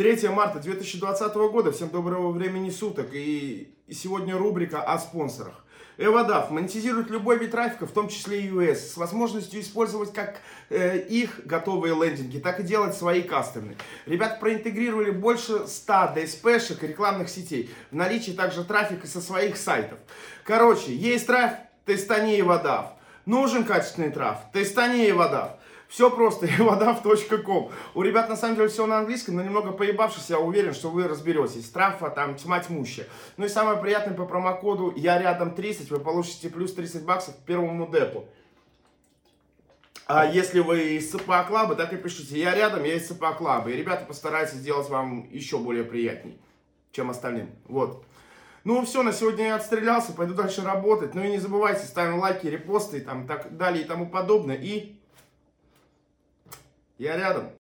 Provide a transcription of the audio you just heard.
3 марта 2020 года. Всем доброго времени суток. И сегодня рубрика о спонсорах. Эводав монетизирует любой вид трафика, в том числе и US, с возможностью использовать как э, их готовые лендинги, так и делать свои кастомные. Ребята проинтегрировали больше 100 DSP-шек и рекламных сетей. В наличии также трафика со своих сайтов. Короче, есть трафик, тестани Эводав. Нужен качественный траф, тестани Эводав. Все просто, evadav.com. У ребят на самом деле все на английском, но немного поебавшись, я уверен, что вы разберетесь. Трафа там тьма тьмущая. Ну и самое приятное по промокоду я рядом 30, вы получите плюс 30 баксов к первому депу. А если вы из ЦПА Клаба, так и пишите, я рядом, я из ЦПА Клаба. И ребята постараются сделать вам еще более приятней, чем остальным. Вот. Ну все, на сегодня я отстрелялся, пойду дальше работать. Ну и не забывайте, ставим лайки, репосты и там так далее и тому подобное. И я рядом.